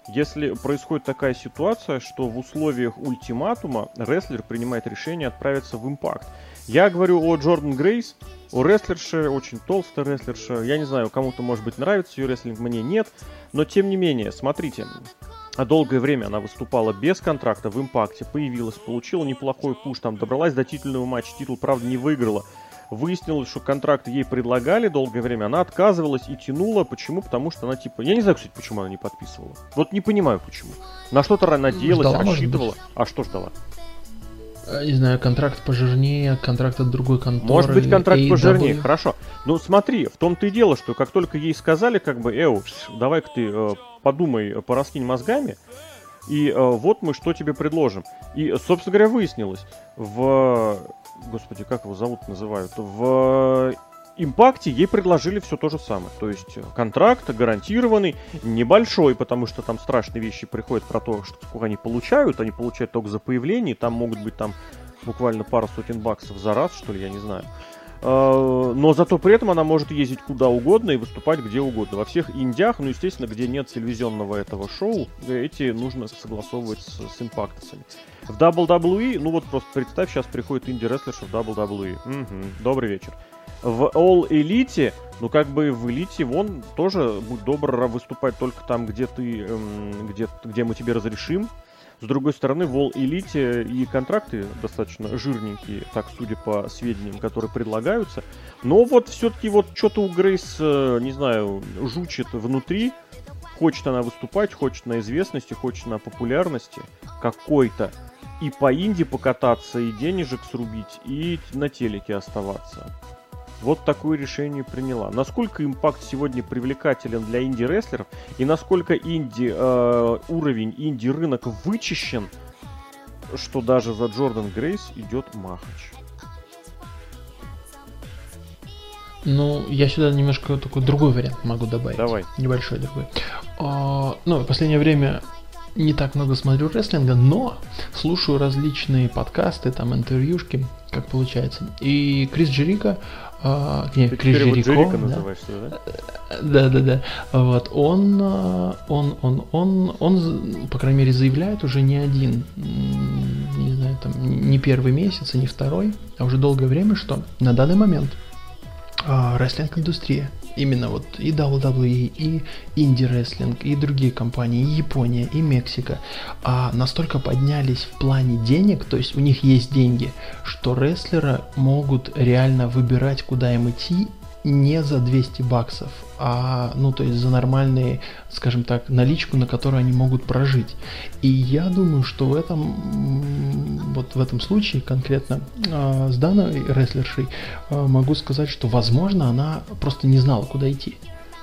если происходит такая ситуация, что в условиях ультиматума рестлер принимает решение отправиться в импакт. Я говорю о Джордан Грейс, о рестлерше, очень толстая рестлерша. Я не знаю, кому-то, может быть, нравится ее рестлинг, мне нет. Но, тем не менее, смотрите, а долгое время она выступала без контракта в импакте, появилась, получила неплохой пуш, там добралась до титульного матча, титул, правда, не выиграла. Выяснилось, что контракт ей предлагали долгое время, она отказывалась и тянула. Почему? Потому что она типа... Я не знаю, кстати, почему она не подписывала. Вот не понимаю, почему. На что-то надеялась, ждала, рассчитывала. А что ждала? Э, не знаю, контракт пожирнее, контракт от другой конторы. Может быть, контракт AW. пожирнее, хорошо. Ну, смотри, в том-то и дело, что как только ей сказали, как бы, Эу, давай-ка ты э, подумай, пораскинь мозгами, и э, вот мы что тебе предложим. И, собственно говоря, выяснилось, в... Господи, как его зовут называют? В Импакте ей предложили все то же самое. То есть контракт гарантированный, небольшой, потому что там страшные вещи приходят про то, что сколько они получают. Они получают только за появление. Там могут быть там буквально пару сотен баксов за раз, что ли, я не знаю. А, но зато при этом она может ездить куда угодно и выступать где угодно. Во всех индиях, ну, естественно, где нет телевизионного этого шоу, эти нужно согласовывать с, с импактами. В WWE, ну вот просто представь, сейчас приходит инди-рестлерша в WWE. Угу, добрый вечер. В All Elite, ну как бы в Elite, вон тоже, будь добр, выступать только там, где ты, эм, где, где мы тебе разрешим. С другой стороны, в All Elite и контракты достаточно жирненькие, так судя по сведениям, которые предлагаются. Но вот все-таки вот что-то у Грейс, э, не знаю, жучит внутри. Хочет она выступать, хочет на известности, хочет на популярности какой-то. И по инди покататься, и денежек срубить, и на телеке оставаться вот такое решение приняла. Насколько импакт сегодня привлекателен для инди-рестлеров и насколько инди э, уровень инди-рынок вычищен, что даже за Джордан Грейс идет Махач. Ну, я сюда немножко такой другой вариант могу добавить. Давай. Небольшой другой. А, ну, в последнее время не так много смотрю рестлинга, но слушаю различные подкасты, там интервьюшки, как получается. И Крис Джерика а, не, Крис Джерико, да? да, да, да. Вот он, а, он, он, он, он, по крайней мере, заявляет уже не один, не знаю, там, не первый месяц, и не второй, а уже долгое время, что на данный момент а, рестлинг-индустрия. Именно вот и WWE, и Wrestling, и другие компании, и Япония, и Мексика, а настолько поднялись в плане денег, то есть у них есть деньги, что рестлеры могут реально выбирать, куда им идти не за 200 баксов, а, ну, то есть за нормальные, скажем так, наличку, на которую они могут прожить. И я думаю, что в этом, вот в этом случае конкретно э, с данной рестлершей э, могу сказать, что, возможно, она просто не знала, куда идти.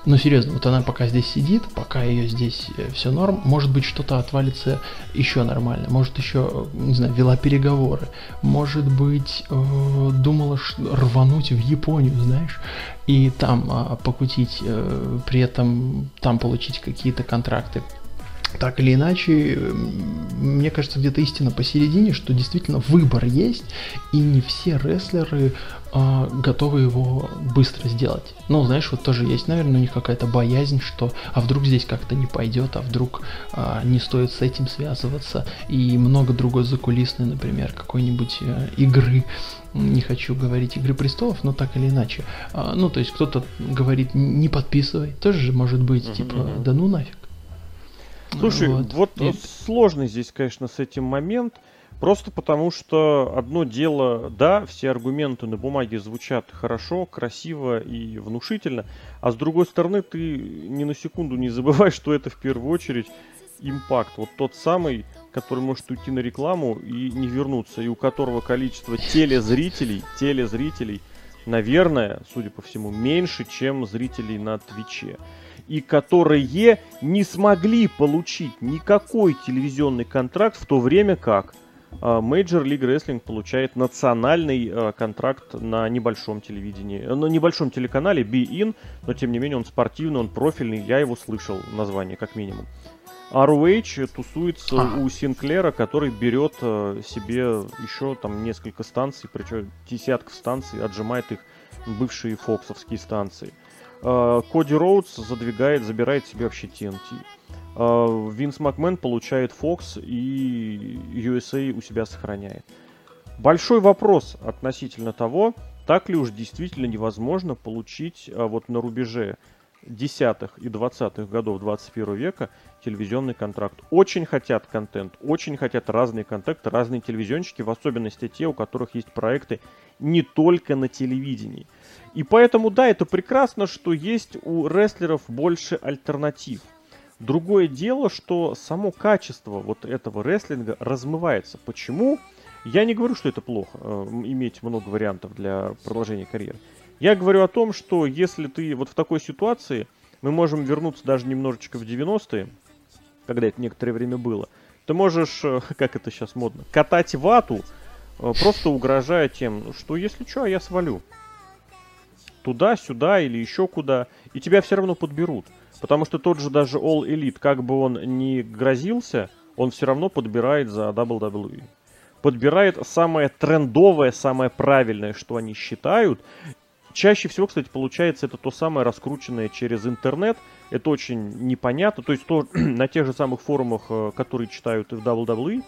Ну, серьезно, вот она пока здесь сидит, пока ее здесь э, все норм, может быть, что-то отвалится еще нормально, может еще, не знаю, вела переговоры, может быть, э, думала рвануть в Японию, знаешь, и там э, покутить, э, при этом там получить какие-то контракты. Так или иначе, мне кажется, где-то истина посередине, что действительно выбор есть, и не все рестлеры э, готовы его быстро сделать. Ну, знаешь, вот тоже есть, наверное, у них какая-то боязнь, что а вдруг здесь как-то не пойдет, а вдруг э, не стоит с этим связываться, и много другой закулисной, например, какой-нибудь э, игры, не хочу говорить Игры престолов, но так или иначе. А, ну, то есть кто-то говорит, не подписывай, тоже же может быть, uh-huh, типа, да ну нафиг. Слушай, вот, вот и... сложный здесь, конечно, с этим момент. Просто потому, что одно дело, да, все аргументы на бумаге звучат хорошо, красиво и внушительно, а с другой стороны, ты ни на секунду не забывай, что это в первую очередь импакт. Вот тот самый, который может уйти на рекламу и не вернуться, и у которого количество телезрителей, телезрителей наверное, судя по всему, меньше, чем зрителей на Твиче. И которые не смогли получить никакой телевизионный контракт в то время как Major League Wrestling получает национальный а, контракт на небольшом телевидении, на небольшом телеканале Be In, но тем не менее он спортивный, он профильный, я его слышал название как минимум. ROH тусуется а. у Синклера, который берет э, себе еще там несколько станций, причем десятков станций, отжимает их бывшие фоксовские станции. Э, Коди Роудс задвигает, забирает себе вообще TNT. Э, Винс Макмен получает Fox и USA у себя сохраняет. Большой вопрос относительно того, так ли уж действительно невозможно получить вот на рубеже десятых и двадцатых годов 21 века телевизионный контракт. Очень хотят контент, очень хотят разные контакты, разные телевизионщики, в особенности те, у которых есть проекты не только на телевидении. И поэтому, да, это прекрасно, что есть у рестлеров больше альтернатив. Другое дело, что само качество вот этого рестлинга размывается. Почему? Я не говорю, что это плохо, э, иметь много вариантов для продолжения карьеры. Я говорю о том, что если ты вот в такой ситуации, мы можем вернуться даже немножечко в 90-е, когда это некоторое время было, ты можешь, э, как это сейчас модно, катать вату, э, просто угрожая тем, что если что, я свалю. Туда, сюда или еще куда. И тебя все равно подберут. Потому что тот же даже All Elite, как бы он ни грозился, он все равно подбирает за WWE. Подбирает самое трендовое, самое правильное, что они считают, Чаще всего, кстати, получается это то самое раскрученное через интернет. Это очень непонятно. То есть то на тех же самых форумах, э, которые читают в WWE,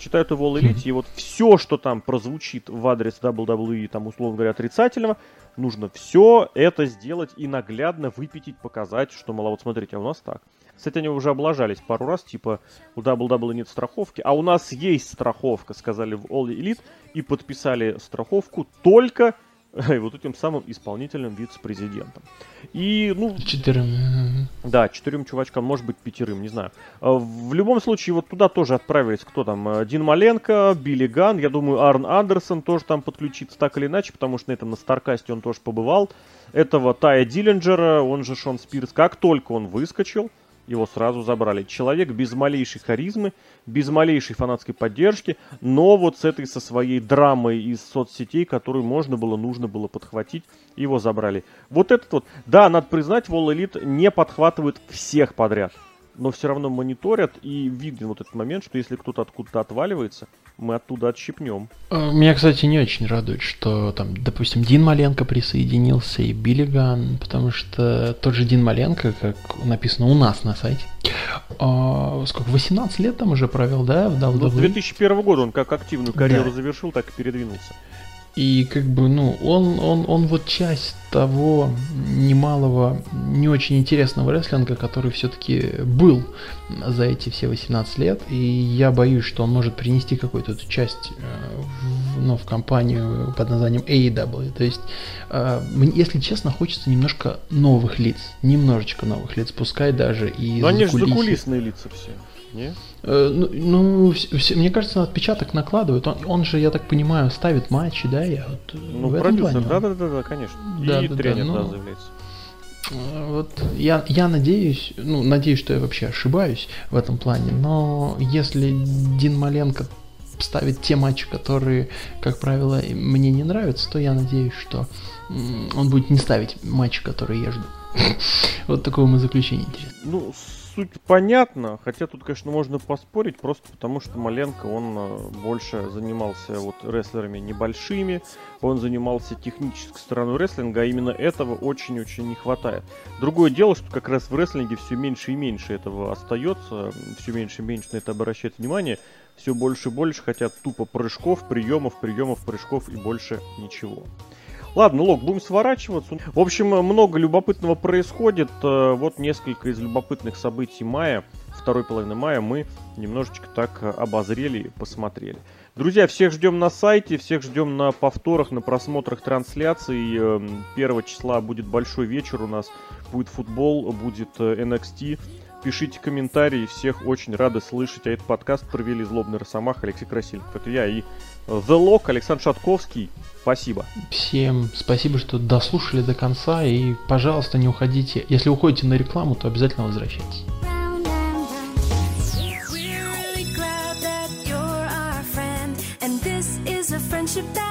читают в All Elite, и вот все, что там прозвучит в адрес WWE, там, условно говоря, отрицательного, нужно все это сделать и наглядно выпятить, показать, что, мало, вот смотрите, а у нас так. Кстати, они уже облажались пару раз, типа, у WWE нет страховки, а у нас есть страховка, сказали в All Elite, и подписали страховку только и вот этим самым исполнительным вице-президентом. И, ну... Четырем. Да, четырем чувачкам, может быть, пятерым, не знаю. А, в любом случае, вот туда тоже отправились, кто там, э, Дин Маленко, Билли Ган, я думаю, Арн Андерсон тоже там подключится так или иначе, потому что на этом на Старкасте он тоже побывал. Этого Тая Диллинджера, он же Шон Спирс, как только он выскочил, его сразу забрали. Человек без малейшей харизмы, без малейшей фанатской поддержки, но вот с этой, со своей драмой из соцсетей, которую можно было, нужно было подхватить, его забрали. Вот этот вот, да, надо признать, Wall Elite не подхватывает всех подряд, но все равно мониторят и виден вот этот момент, что если кто-то откуда-то отваливается, мы оттуда отщипнем. Э, меня, кстати, не очень радует, что там, допустим, Дин Маленко присоединился и Биллиган, потому что тот же Дин Маленко, как написано у нас на сайте, а, сколько, 18 лет там уже провел, да, в WWE? Ну, с 2001 года он как активную карьеру да. завершил, так и передвинулся. И как бы, ну, он, он, он вот часть того немалого, не очень интересного рестлинга, который все-таки был за эти все 18 лет. И я боюсь, что он может принести какую-то эту часть э, в, ну, в компанию под названием AEW. То есть, э, если честно, хочется немножко новых лиц. Немножечко новых лиц, пускай даже и Но они же закулисные лица все. Не? Э, ну, ну все, мне кажется, отпечаток накладывает. Он, он же, я так понимаю, ставит матчи, да? Я вот ну, продюсер, да, да, да, да, конечно. Да, И да, тренер, да, ну, да, заявляется. Э, вот я, я надеюсь, ну, надеюсь, что я вообще ошибаюсь в этом плане, но если Дин Маленко ставит те матчи, которые, как правило, мне не нравятся, то я надеюсь, что он будет не ставить матчи, которые я жду. Вот такое мы заключение интересно. Ну, суть понятна, хотя тут, конечно, можно поспорить, просто потому что Маленко, он э, больше занимался вот рестлерами небольшими, он занимался технической стороной рестлинга, а именно этого очень-очень не хватает. Другое дело, что как раз в рестлинге все меньше и меньше этого остается, все меньше и меньше на это обращает внимание, все больше и больше хотят тупо прыжков, приемов, приемов, прыжков и больше ничего. Ладно, Лок, будем сворачиваться. В общем, много любопытного происходит. Э, вот несколько из любопытных событий мая, второй половины мая, мы немножечко так обозрели и посмотрели. Друзья, всех ждем на сайте, всех ждем на повторах, на просмотрах трансляций. 1 эм, числа будет большой вечер у нас, будет футбол, будет NXT. Э, пишите комментарии, всех очень рады слышать. А этот подкаст провели Злобный Росомах, Алексей Красильников. Это я и The Lock, Александр Шатковский. Спасибо. Всем спасибо, что дослушали до конца. И, пожалуйста, не уходите. Если уходите на рекламу, то обязательно возвращайтесь. friendship that